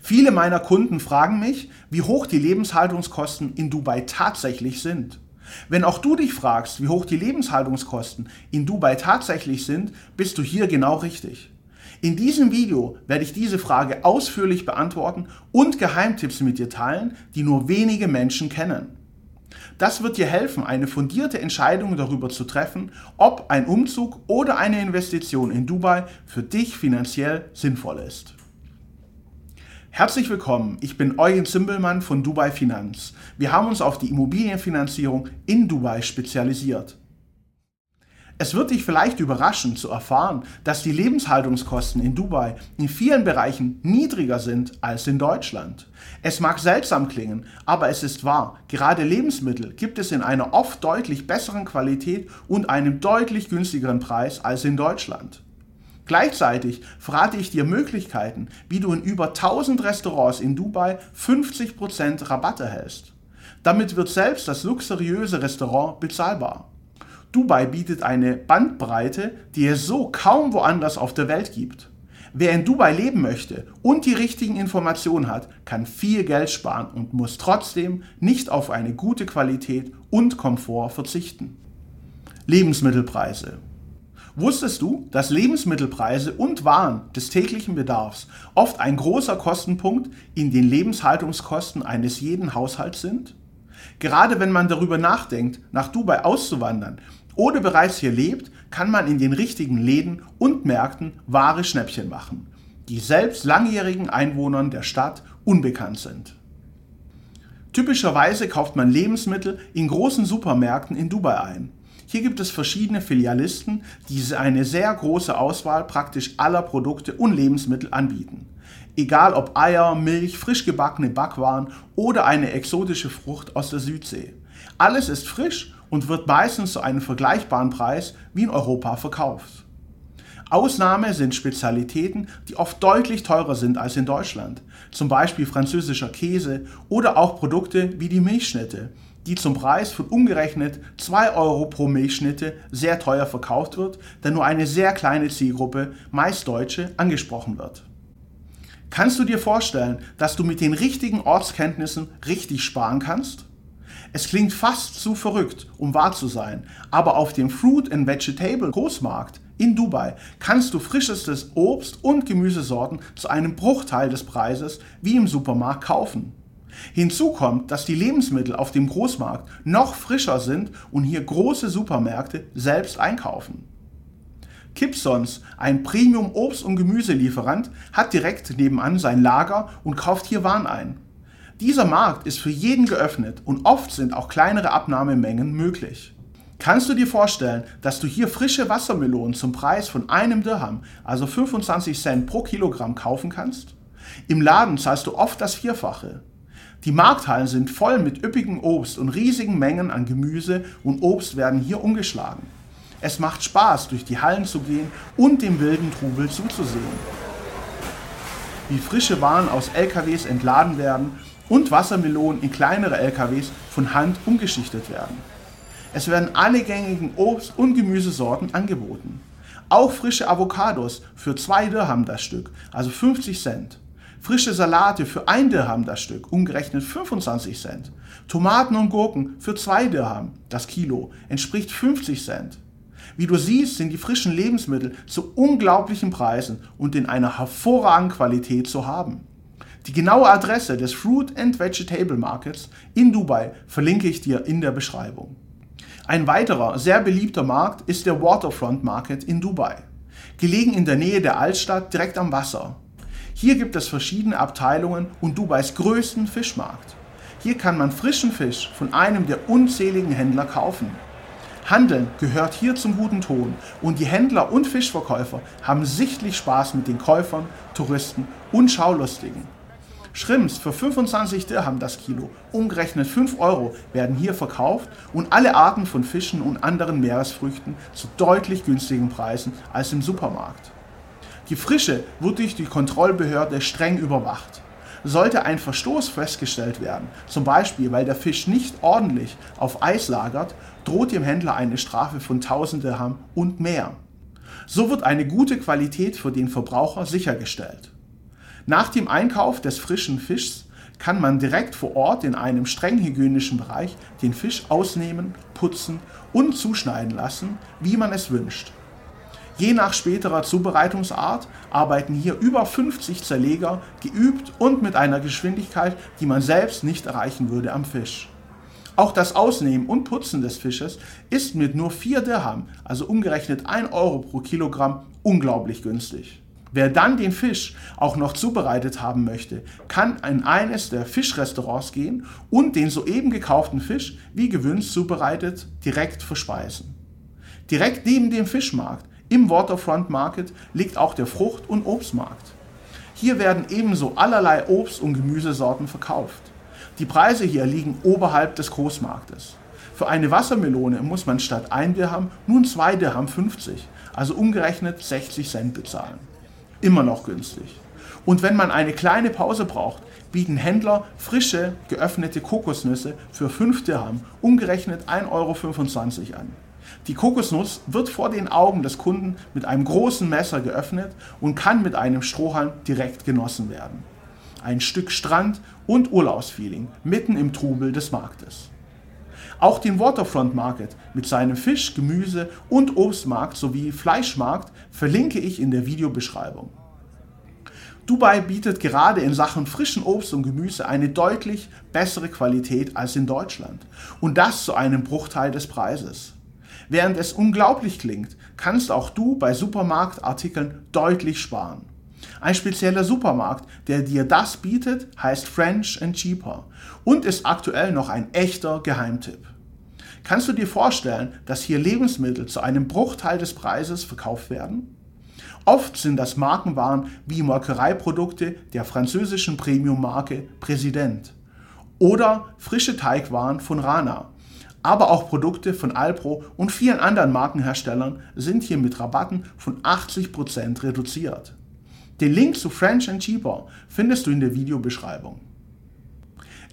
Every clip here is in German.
Viele meiner Kunden fragen mich, wie hoch die Lebenshaltungskosten in Dubai tatsächlich sind. Wenn auch du dich fragst, wie hoch die Lebenshaltungskosten in Dubai tatsächlich sind, bist du hier genau richtig. In diesem Video werde ich diese Frage ausführlich beantworten und Geheimtipps mit dir teilen, die nur wenige Menschen kennen. Das wird dir helfen, eine fundierte Entscheidung darüber zu treffen, ob ein Umzug oder eine Investition in Dubai für dich finanziell sinnvoll ist. Herzlich willkommen, ich bin Eugen Zimbelmann von Dubai Finanz. Wir haben uns auf die Immobilienfinanzierung in Dubai spezialisiert. Es wird dich vielleicht überraschen zu erfahren, dass die Lebenshaltungskosten in Dubai in vielen Bereichen niedriger sind als in Deutschland. Es mag seltsam klingen, aber es ist wahr. Gerade Lebensmittel gibt es in einer oft deutlich besseren Qualität und einem deutlich günstigeren Preis als in Deutschland. Gleichzeitig verrate ich dir Möglichkeiten, wie du in über 1000 Restaurants in Dubai 50% Rabatt erhältst. Damit wird selbst das luxuriöse Restaurant bezahlbar. Dubai bietet eine Bandbreite, die es so kaum woanders auf der Welt gibt. Wer in Dubai leben möchte und die richtigen Informationen hat, kann viel Geld sparen und muss trotzdem nicht auf eine gute Qualität und Komfort verzichten. Lebensmittelpreise. Wusstest du, dass Lebensmittelpreise und Waren des täglichen Bedarfs oft ein großer Kostenpunkt in den Lebenshaltungskosten eines jeden Haushalts sind? Gerade wenn man darüber nachdenkt, nach Dubai auszuwandern oder bereits hier lebt, kann man in den richtigen Läden und Märkten wahre Schnäppchen machen, die selbst langjährigen Einwohnern der Stadt unbekannt sind. Typischerweise kauft man Lebensmittel in großen Supermärkten in Dubai ein. Hier gibt es verschiedene Filialisten, die eine sehr große Auswahl praktisch aller Produkte und Lebensmittel anbieten. Egal ob Eier, Milch, frisch gebackene Backwaren oder eine exotische Frucht aus der Südsee. Alles ist frisch und wird meistens zu einem vergleichbaren Preis wie in Europa verkauft. Ausnahme sind Spezialitäten, die oft deutlich teurer sind als in Deutschland, zum Beispiel französischer Käse oder auch Produkte wie die Milchschnitte, die zum Preis von umgerechnet 2 Euro pro Milchschnitte sehr teuer verkauft wird, da nur eine sehr kleine Zielgruppe, meist Deutsche, angesprochen wird. Kannst du dir vorstellen, dass du mit den richtigen Ortskenntnissen richtig sparen kannst? Es klingt fast zu verrückt, um wahr zu sein, aber auf dem Fruit and Vegetable Großmarkt in Dubai kannst du frischestes Obst und Gemüsesorten zu einem Bruchteil des Preises wie im Supermarkt kaufen. Hinzu kommt, dass die Lebensmittel auf dem Großmarkt noch frischer sind und hier große Supermärkte selbst einkaufen. Kipsons, ein Premium Obst- und Gemüselieferant, hat direkt nebenan sein Lager und kauft hier Waren ein. Dieser Markt ist für jeden geöffnet und oft sind auch kleinere Abnahmemengen möglich. Kannst du dir vorstellen, dass du hier frische Wassermelonen zum Preis von einem Dirham, also 25 Cent pro Kilogramm, kaufen kannst? Im Laden zahlst du oft das Vierfache. Die Markthallen sind voll mit üppigem Obst und riesigen Mengen an Gemüse und Obst werden hier umgeschlagen. Es macht Spaß, durch die Hallen zu gehen und dem wilden Trubel zuzusehen. Wie frische Waren aus LKWs entladen werden und Wassermelonen in kleinere LKWs von Hand umgeschichtet werden. Es werden alle gängigen Obst- und Gemüsesorten angeboten. Auch frische Avocados für 2 Dirham das Stück, also 50 Cent. Frische Salate für 1 Dirham das Stück, umgerechnet 25 Cent. Tomaten und Gurken für 2 Dirham das Kilo, entspricht 50 Cent. Wie du siehst, sind die frischen Lebensmittel zu unglaublichen Preisen und in einer hervorragenden Qualität zu haben. Die genaue Adresse des Fruit and Vegetable Markets in Dubai verlinke ich dir in der Beschreibung. Ein weiterer sehr beliebter Markt ist der Waterfront Market in Dubai. Gelegen in der Nähe der Altstadt direkt am Wasser. Hier gibt es verschiedene Abteilungen und Dubais größten Fischmarkt. Hier kann man frischen Fisch von einem der unzähligen Händler kaufen. Handeln gehört hier zum guten Ton und die Händler und Fischverkäufer haben sichtlich Spaß mit den Käufern, Touristen und Schaulustigen. Shrimps für 25 Dirham das Kilo, umgerechnet 5 Euro, werden hier verkauft und alle Arten von Fischen und anderen Meeresfrüchten zu deutlich günstigen Preisen als im Supermarkt. Die Frische wird durch die Kontrollbehörde streng überwacht. Sollte ein Verstoß festgestellt werden, zum Beispiel weil der Fisch nicht ordentlich auf Eis lagert, droht dem Händler eine Strafe von 1000 Dirham und mehr. So wird eine gute Qualität für den Verbraucher sichergestellt. Nach dem Einkauf des frischen Fischs kann man direkt vor Ort in einem streng hygienischen Bereich den Fisch ausnehmen, putzen und zuschneiden lassen, wie man es wünscht. Je nach späterer Zubereitungsart arbeiten hier über 50 Zerleger geübt und mit einer Geschwindigkeit, die man selbst nicht erreichen würde am Fisch. Auch das Ausnehmen und Putzen des Fisches ist mit nur 4 Dirham, also umgerechnet 1 Euro pro Kilogramm, unglaublich günstig. Wer dann den Fisch auch noch zubereitet haben möchte, kann in eines der Fischrestaurants gehen und den soeben gekauften Fisch, wie gewünscht zubereitet, direkt verspeisen. Direkt neben dem Fischmarkt im Waterfront Market liegt auch der Frucht- und Obstmarkt. Hier werden ebenso allerlei Obst- und Gemüsesorten verkauft. Die Preise hier liegen oberhalb des Großmarktes. Für eine Wassermelone muss man statt 1 Dirham nun 2 Dirham 50, also umgerechnet 60 Cent bezahlen. Immer noch günstig. Und wenn man eine kleine Pause braucht, bieten Händler frische, geöffnete Kokosnüsse für 5 Dirham, umgerechnet 1,25 Euro an. Die Kokosnuss wird vor den Augen des Kunden mit einem großen Messer geöffnet und kann mit einem Strohhalm direkt genossen werden. Ein Stück Strand und Urlaubsfeeling mitten im Trubel des Marktes. Auch den Waterfront Market mit seinem Fisch-, Gemüse- und Obstmarkt sowie Fleischmarkt verlinke ich in der Videobeschreibung. Dubai bietet gerade in Sachen frischen Obst und Gemüse eine deutlich bessere Qualität als in Deutschland und das zu einem Bruchteil des Preises. Während es unglaublich klingt, kannst auch du bei Supermarktartikeln deutlich sparen. Ein spezieller Supermarkt, der dir das bietet, heißt French and Cheaper und ist aktuell noch ein echter Geheimtipp. Kannst du dir vorstellen, dass hier Lebensmittel zu einem Bruchteil des Preises verkauft werden? Oft sind das Markenwaren wie Molkereiprodukte der französischen Premium-Marke Präsident oder frische Teigwaren von Rana aber auch Produkte von Alpro und vielen anderen Markenherstellern sind hier mit Rabatten von 80% reduziert. Den Link zu French and Cheaper findest du in der Videobeschreibung.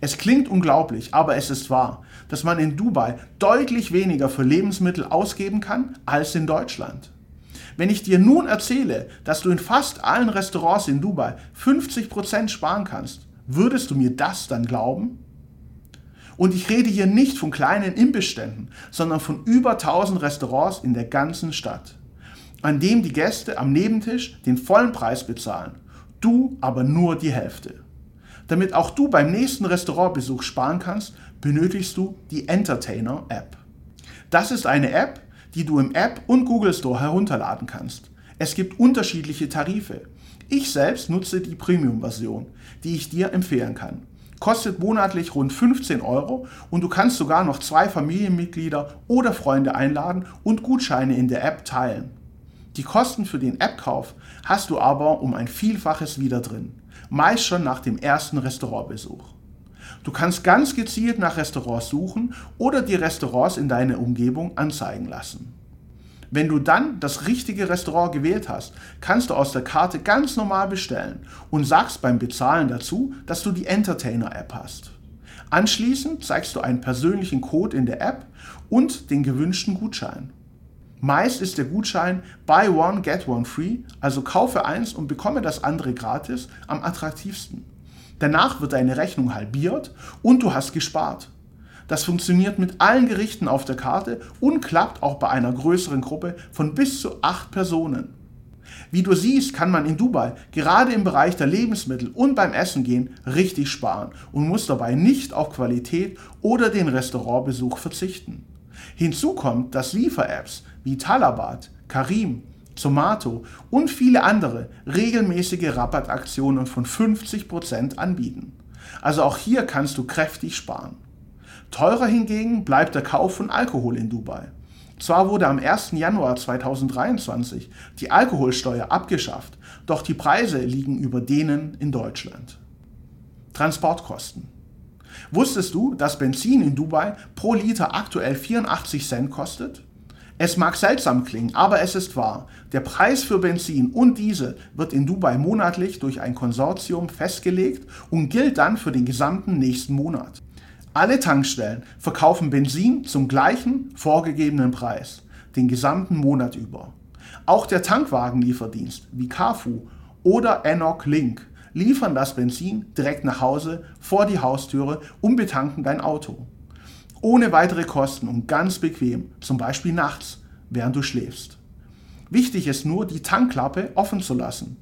Es klingt unglaublich, aber es ist wahr, dass man in Dubai deutlich weniger für Lebensmittel ausgeben kann als in Deutschland. Wenn ich dir nun erzähle, dass du in fast allen Restaurants in Dubai 50% sparen kannst, würdest du mir das dann glauben? Und ich rede hier nicht von kleinen Imbissständen, sondern von über 1000 Restaurants in der ganzen Stadt, an dem die Gäste am Nebentisch den vollen Preis bezahlen, du aber nur die Hälfte. Damit auch du beim nächsten Restaurantbesuch sparen kannst, benötigst du die Entertainer App. Das ist eine App, die du im App und Google Store herunterladen kannst. Es gibt unterschiedliche Tarife. Ich selbst nutze die Premium-Version, die ich dir empfehlen kann kostet monatlich rund 15 Euro und du kannst sogar noch zwei Familienmitglieder oder Freunde einladen und Gutscheine in der App teilen. Die Kosten für den App-Kauf hast du aber um ein Vielfaches wieder drin, meist schon nach dem ersten Restaurantbesuch. Du kannst ganz gezielt nach Restaurants suchen oder die Restaurants in deiner Umgebung anzeigen lassen. Wenn du dann das richtige Restaurant gewählt hast, kannst du aus der Karte ganz normal bestellen und sagst beim Bezahlen dazu, dass du die Entertainer-App hast. Anschließend zeigst du einen persönlichen Code in der App und den gewünschten Gutschein. Meist ist der Gutschein Buy One Get One Free, also kaufe eins und bekomme das andere gratis, am attraktivsten. Danach wird deine Rechnung halbiert und du hast gespart. Das funktioniert mit allen Gerichten auf der Karte und klappt auch bei einer größeren Gruppe von bis zu acht Personen. Wie du siehst, kann man in Dubai gerade im Bereich der Lebensmittel und beim Essen gehen richtig sparen und muss dabei nicht auf Qualität oder den Restaurantbesuch verzichten. Hinzu kommt, dass Liefer-Apps wie Talabat, Karim, Zomato und viele andere regelmäßige Rabattaktionen von 50% anbieten. Also auch hier kannst du kräftig sparen. Teurer hingegen bleibt der Kauf von Alkohol in Dubai. Zwar wurde am 1. Januar 2023 die Alkoholsteuer abgeschafft, doch die Preise liegen über denen in Deutschland. Transportkosten. Wusstest du, dass Benzin in Dubai pro Liter aktuell 84 Cent kostet? Es mag seltsam klingen, aber es ist wahr. Der Preis für Benzin und Diesel wird in Dubai monatlich durch ein Konsortium festgelegt und gilt dann für den gesamten nächsten Monat. Alle Tankstellen verkaufen Benzin zum gleichen vorgegebenen Preis, den gesamten Monat über. Auch der Tankwagenlieferdienst wie Carfu oder Enoch Link liefern das Benzin direkt nach Hause vor die Haustüre und betanken dein Auto. Ohne weitere Kosten und ganz bequem, zum Beispiel nachts, während du schläfst. Wichtig ist nur, die Tankklappe offen zu lassen.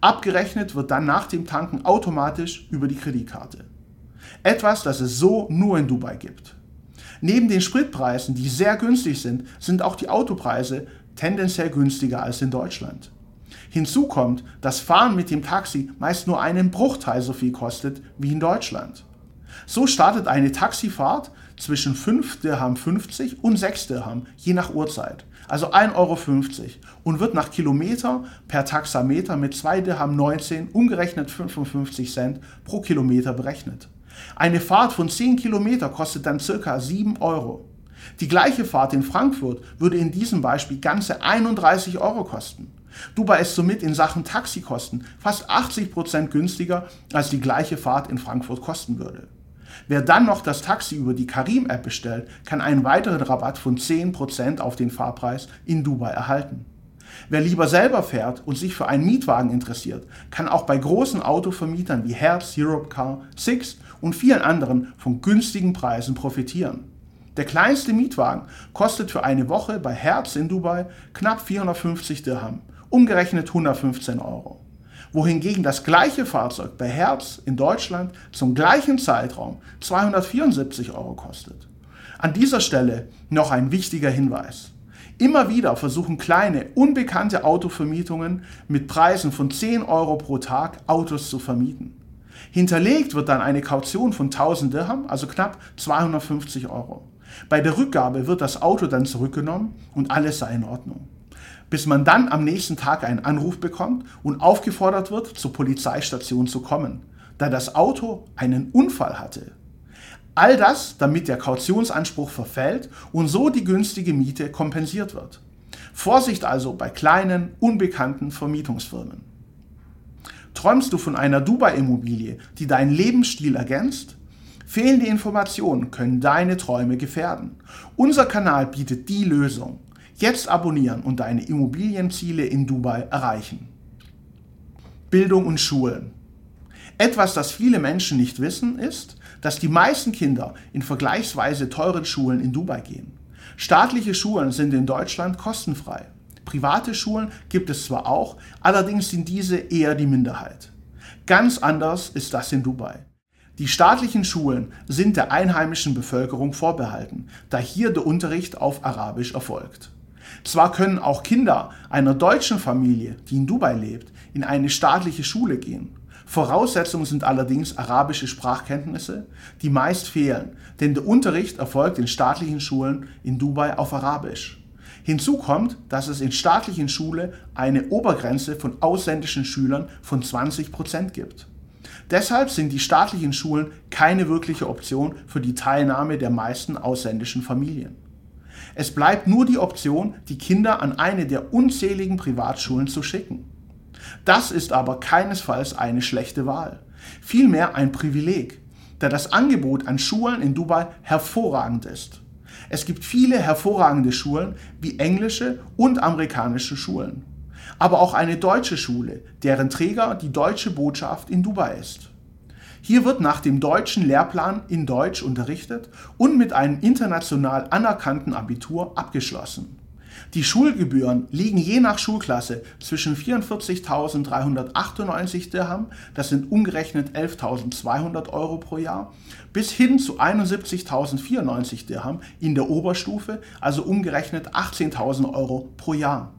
Abgerechnet wird dann nach dem Tanken automatisch über die Kreditkarte. Etwas, das es so nur in Dubai gibt. Neben den Spritpreisen, die sehr günstig sind, sind auch die Autopreise tendenziell günstiger als in Deutschland. Hinzu kommt, dass Fahren mit dem Taxi meist nur einen Bruchteil so viel kostet wie in Deutschland. So startet eine Taxifahrt zwischen 5 Dirham 50 und 6 Dirham, je nach Uhrzeit, also 1,50 Euro und wird nach Kilometer per Taxameter mit 2 Dirham 19 umgerechnet 55 Cent pro Kilometer berechnet. Eine Fahrt von 10 Kilometer kostet dann circa 7 Euro. Die gleiche Fahrt in Frankfurt würde in diesem Beispiel ganze 31 Euro kosten. Dubai ist somit in Sachen Taxikosten fast 80% günstiger, als die gleiche Fahrt in Frankfurt kosten würde. Wer dann noch das Taxi über die Karim-App bestellt, kann einen weiteren Rabatt von 10% auf den Fahrpreis in Dubai erhalten. Wer lieber selber fährt und sich für einen Mietwagen interessiert, kann auch bei großen Autovermietern wie Hertz, Europcar, Six und vielen anderen von günstigen Preisen profitieren. Der kleinste Mietwagen kostet für eine Woche bei Hertz in Dubai knapp 450 Dirham, umgerechnet 115 Euro. Wohingegen das gleiche Fahrzeug bei Hertz in Deutschland zum gleichen Zeitraum 274 Euro kostet. An dieser Stelle noch ein wichtiger Hinweis. Immer wieder versuchen kleine, unbekannte Autovermietungen mit Preisen von 10 Euro pro Tag Autos zu vermieten. Hinterlegt wird dann eine Kaution von 1000 Dirham, also knapp 250 Euro. Bei der Rückgabe wird das Auto dann zurückgenommen und alles sei in Ordnung. Bis man dann am nächsten Tag einen Anruf bekommt und aufgefordert wird, zur Polizeistation zu kommen, da das Auto einen Unfall hatte. All das, damit der Kautionsanspruch verfällt und so die günstige Miete kompensiert wird. Vorsicht also bei kleinen, unbekannten Vermietungsfirmen. Träumst du von einer Dubai-Immobilie, die deinen Lebensstil ergänzt? Fehlende Informationen können deine Träume gefährden. Unser Kanal bietet die Lösung. Jetzt abonnieren und deine Immobilienziele in Dubai erreichen. Bildung und Schulen. Etwas, das viele Menschen nicht wissen, ist, dass die meisten Kinder in vergleichsweise teuren Schulen in Dubai gehen. Staatliche Schulen sind in Deutschland kostenfrei. Private Schulen gibt es zwar auch, allerdings sind diese eher die Minderheit. Ganz anders ist das in Dubai. Die staatlichen Schulen sind der einheimischen Bevölkerung vorbehalten, da hier der Unterricht auf Arabisch erfolgt. Zwar können auch Kinder einer deutschen Familie, die in Dubai lebt, in eine staatliche Schule gehen. Voraussetzungen sind allerdings arabische Sprachkenntnisse, die meist fehlen, denn der Unterricht erfolgt in staatlichen Schulen in Dubai auf Arabisch. Hinzu kommt, dass es in staatlichen Schulen eine Obergrenze von ausländischen Schülern von 20 Prozent gibt. Deshalb sind die staatlichen Schulen keine wirkliche Option für die Teilnahme der meisten ausländischen Familien. Es bleibt nur die Option, die Kinder an eine der unzähligen Privatschulen zu schicken. Das ist aber keinesfalls eine schlechte Wahl, vielmehr ein Privileg, da das Angebot an Schulen in Dubai hervorragend ist. Es gibt viele hervorragende Schulen wie englische und amerikanische Schulen aber auch eine deutsche Schule, deren Träger die deutsche Botschaft in Dubai ist. Hier wird nach dem deutschen Lehrplan in Deutsch unterrichtet und mit einem international anerkannten Abitur abgeschlossen. Die Schulgebühren liegen je nach Schulklasse zwischen 44.398 Dirham, das sind umgerechnet 11.200 Euro pro Jahr, bis hin zu 71.094 Dirham in der Oberstufe, also umgerechnet 18.000 Euro pro Jahr.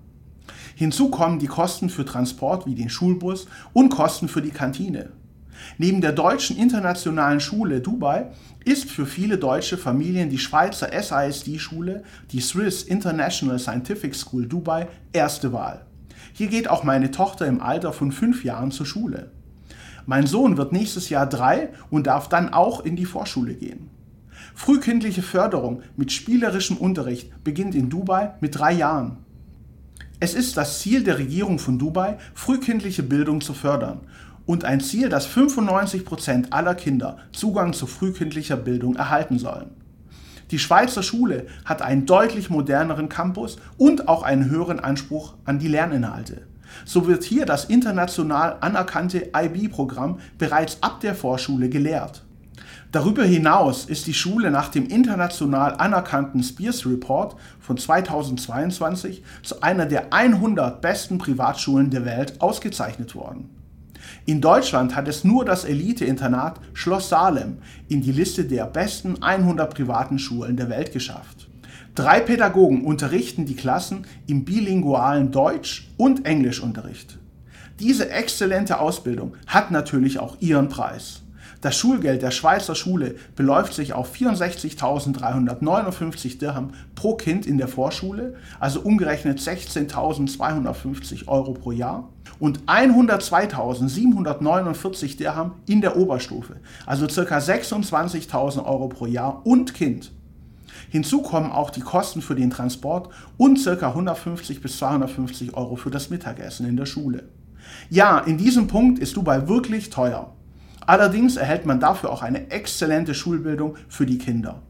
Hinzu kommen die Kosten für Transport wie den Schulbus und Kosten für die Kantine. Neben der deutschen internationalen Schule Dubai ist für viele deutsche Familien die Schweizer SISD-Schule, die Swiss International Scientific School Dubai, erste Wahl. Hier geht auch meine Tochter im Alter von fünf Jahren zur Schule. Mein Sohn wird nächstes Jahr drei und darf dann auch in die Vorschule gehen. Frühkindliche Förderung mit spielerischem Unterricht beginnt in Dubai mit drei Jahren. Es ist das Ziel der Regierung von Dubai, frühkindliche Bildung zu fördern und ein Ziel, dass 95 Prozent aller Kinder Zugang zu frühkindlicher Bildung erhalten sollen. Die Schweizer Schule hat einen deutlich moderneren Campus und auch einen höheren Anspruch an die Lerninhalte. So wird hier das international anerkannte IB-Programm bereits ab der Vorschule gelehrt. Darüber hinaus ist die Schule nach dem international anerkannten Spears Report von 2022 zu einer der 100 besten Privatschulen der Welt ausgezeichnet worden. In Deutschland hat es nur das Elite-Internat Schloss Salem in die Liste der besten 100 privaten Schulen der Welt geschafft. Drei Pädagogen unterrichten die Klassen im bilingualen Deutsch- und Englischunterricht. Diese exzellente Ausbildung hat natürlich auch ihren Preis. Das Schulgeld der Schweizer Schule beläuft sich auf 64.359 Dirham pro Kind in der Vorschule, also umgerechnet 16.250 Euro pro Jahr, und 102.749 Dirham in der Oberstufe, also ca. 26.000 Euro pro Jahr und Kind. Hinzu kommen auch die Kosten für den Transport und ca. 150 bis 250 Euro für das Mittagessen in der Schule. Ja, in diesem Punkt ist Dubai wirklich teuer. Allerdings erhält man dafür auch eine exzellente Schulbildung für die Kinder.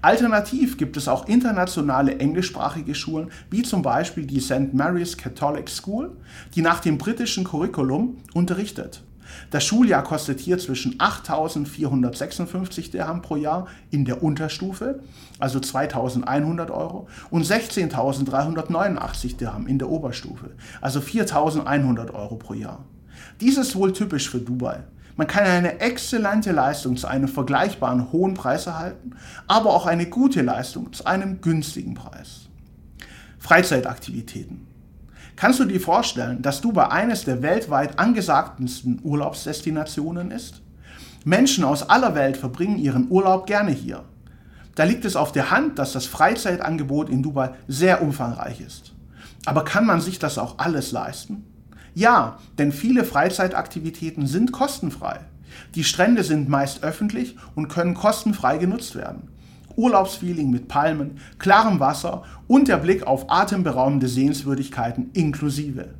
Alternativ gibt es auch internationale englischsprachige Schulen, wie zum Beispiel die St. Mary's Catholic School, die nach dem britischen Curriculum unterrichtet. Das Schuljahr kostet hier zwischen 8.456 Dirham pro Jahr in der Unterstufe, also 2.100 Euro, und 16.389 Dirham in der Oberstufe, also 4.100 Euro pro Jahr. Dies ist wohl typisch für Dubai. Man kann eine exzellente Leistung zu einem vergleichbaren hohen Preis erhalten, aber auch eine gute Leistung zu einem günstigen Preis. Freizeitaktivitäten. Kannst du dir vorstellen, dass Dubai eines der weltweit angesagtesten Urlaubsdestinationen ist? Menschen aus aller Welt verbringen ihren Urlaub gerne hier. Da liegt es auf der Hand, dass das Freizeitangebot in Dubai sehr umfangreich ist. Aber kann man sich das auch alles leisten? Ja, denn viele Freizeitaktivitäten sind kostenfrei. Die Strände sind meist öffentlich und können kostenfrei genutzt werden. Urlaubsfeeling mit Palmen, klarem Wasser und der Blick auf atemberaubende Sehenswürdigkeiten inklusive.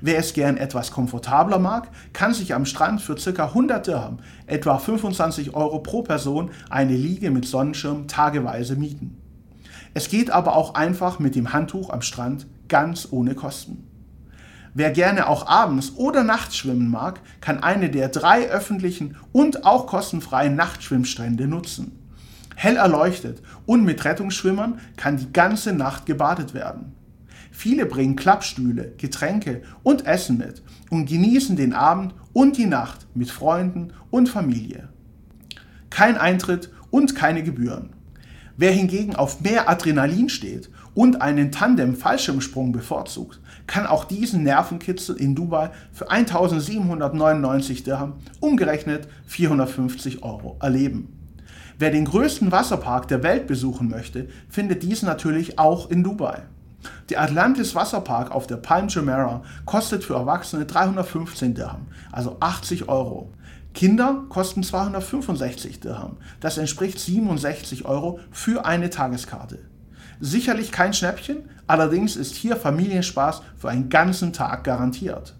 Wer es gern etwas komfortabler mag, kann sich am Strand für ca. 100 Dirham, etwa 25 Euro pro Person, eine Liege mit Sonnenschirm tageweise mieten. Es geht aber auch einfach mit dem Handtuch am Strand ganz ohne Kosten. Wer gerne auch abends oder nachts schwimmen mag, kann eine der drei öffentlichen und auch kostenfreien Nachtschwimmstrände nutzen. Hell erleuchtet und mit Rettungsschwimmern kann die ganze Nacht gebadet werden. Viele bringen Klappstühle, Getränke und Essen mit und genießen den Abend und die Nacht mit Freunden und Familie. Kein Eintritt und keine Gebühren. Wer hingegen auf mehr Adrenalin steht und einen Tandem-Fallschirmsprung bevorzugt, kann auch diesen Nervenkitzel in Dubai für 1799 Dirham, umgerechnet 450 Euro, erleben. Wer den größten Wasserpark der Welt besuchen möchte, findet diesen natürlich auch in Dubai. Der Atlantis Wasserpark auf der Palm Jumeirah kostet für Erwachsene 315 Dirham, also 80 Euro. Kinder kosten 265 Dirham. Das entspricht 67 Euro für eine Tageskarte. Sicherlich kein Schnäppchen, allerdings ist hier Familienspaß für einen ganzen Tag garantiert.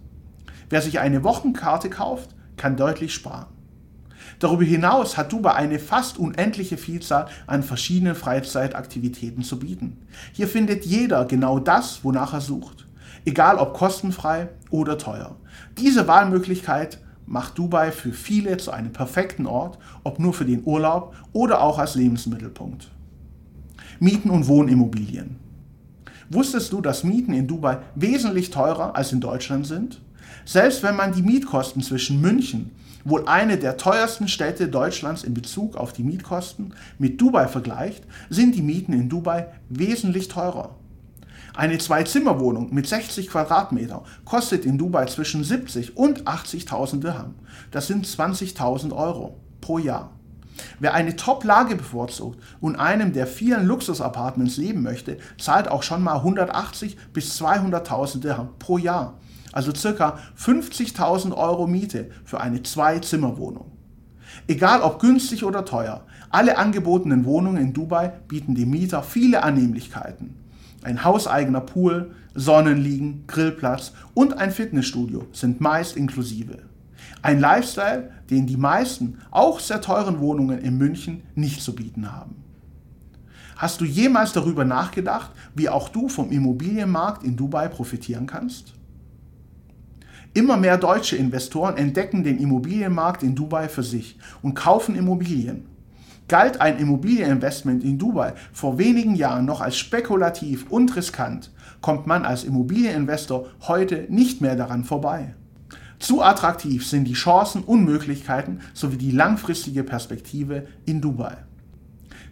Wer sich eine Wochenkarte kauft, kann deutlich sparen. Darüber hinaus hat Dubai eine fast unendliche Vielzahl an verschiedenen Freizeitaktivitäten zu bieten. Hier findet jeder genau das, wonach er sucht. Egal ob kostenfrei oder teuer. Diese Wahlmöglichkeit macht Dubai für viele zu einem perfekten Ort, ob nur für den Urlaub oder auch als Lebensmittelpunkt. Mieten und Wohnimmobilien. Wusstest du, dass Mieten in Dubai wesentlich teurer als in Deutschland sind? Selbst wenn man die Mietkosten zwischen München, wohl eine der teuersten Städte Deutschlands in Bezug auf die Mietkosten, mit Dubai vergleicht, sind die Mieten in Dubai wesentlich teurer. Eine Zwei-Zimmer-Wohnung mit 60 Quadratmeter kostet in Dubai zwischen 70 und 80.000 Dirham. Das sind 20.000 Euro pro Jahr. Wer eine Top-Lage bevorzugt und einem der vielen Luxus-Apartments leben möchte, zahlt auch schon mal 180 bis 200.000 Dirham pro Jahr. Also circa 50.000 Euro Miete für eine Zwei-Zimmer-Wohnung. Egal ob günstig oder teuer, alle angebotenen Wohnungen in Dubai bieten dem Mieter viele Annehmlichkeiten. Ein hauseigener Pool, Sonnenliegen, Grillplatz und ein Fitnessstudio sind meist inklusive. Ein Lifestyle, den die meisten, auch sehr teuren Wohnungen in München nicht zu bieten haben. Hast du jemals darüber nachgedacht, wie auch du vom Immobilienmarkt in Dubai profitieren kannst? Immer mehr deutsche Investoren entdecken den Immobilienmarkt in Dubai für sich und kaufen Immobilien. Galt ein Immobilieninvestment in Dubai vor wenigen Jahren noch als spekulativ und riskant, kommt man als Immobilieninvestor heute nicht mehr daran vorbei. Zu attraktiv sind die Chancen und Möglichkeiten sowie die langfristige Perspektive in Dubai.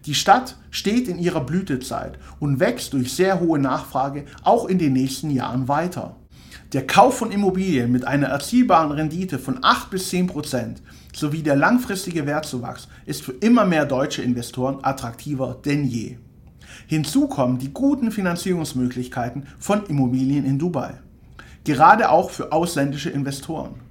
Die Stadt steht in ihrer Blütezeit und wächst durch sehr hohe Nachfrage auch in den nächsten Jahren weiter. Der Kauf von Immobilien mit einer erzielbaren Rendite von 8 bis 10 Prozent sowie der langfristige Wertzuwachs ist für immer mehr deutsche Investoren attraktiver denn je. Hinzu kommen die guten Finanzierungsmöglichkeiten von Immobilien in Dubai, gerade auch für ausländische Investoren.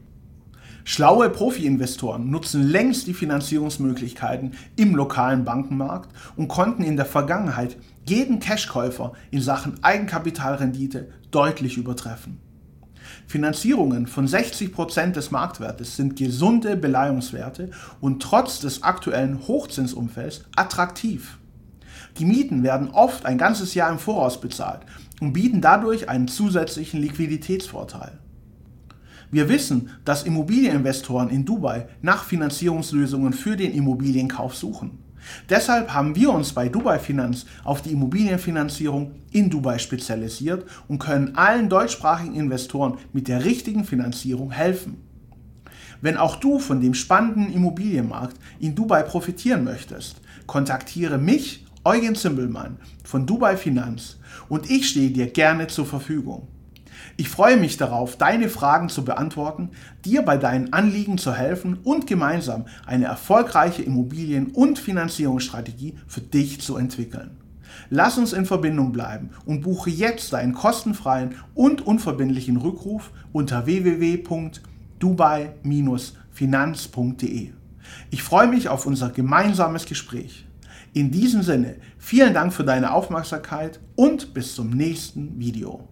Schlaue Profi-Investoren nutzen längst die Finanzierungsmöglichkeiten im lokalen Bankenmarkt und konnten in der Vergangenheit jeden Cashkäufer in Sachen Eigenkapitalrendite deutlich übertreffen. Finanzierungen von 60% des Marktwertes sind gesunde Beleihungswerte und trotz des aktuellen Hochzinsumfelds attraktiv. Die Mieten werden oft ein ganzes Jahr im Voraus bezahlt und bieten dadurch einen zusätzlichen Liquiditätsvorteil. Wir wissen, dass Immobilieninvestoren in Dubai nach Finanzierungslösungen für den Immobilienkauf suchen. Deshalb haben wir uns bei Dubai Finanz auf die Immobilienfinanzierung in Dubai spezialisiert und können allen deutschsprachigen Investoren mit der richtigen Finanzierung helfen. Wenn auch du von dem spannenden Immobilienmarkt in Dubai profitieren möchtest, kontaktiere mich, Eugen Zimbelmann von Dubai Finanz und ich stehe dir gerne zur Verfügung. Ich freue mich darauf, deine Fragen zu beantworten, dir bei deinen Anliegen zu helfen und gemeinsam eine erfolgreiche Immobilien- und Finanzierungsstrategie für dich zu entwickeln. Lass uns in Verbindung bleiben und buche jetzt deinen kostenfreien und unverbindlichen Rückruf unter www.dubai-finanz.de. Ich freue mich auf unser gemeinsames Gespräch. In diesem Sinne, vielen Dank für deine Aufmerksamkeit und bis zum nächsten Video.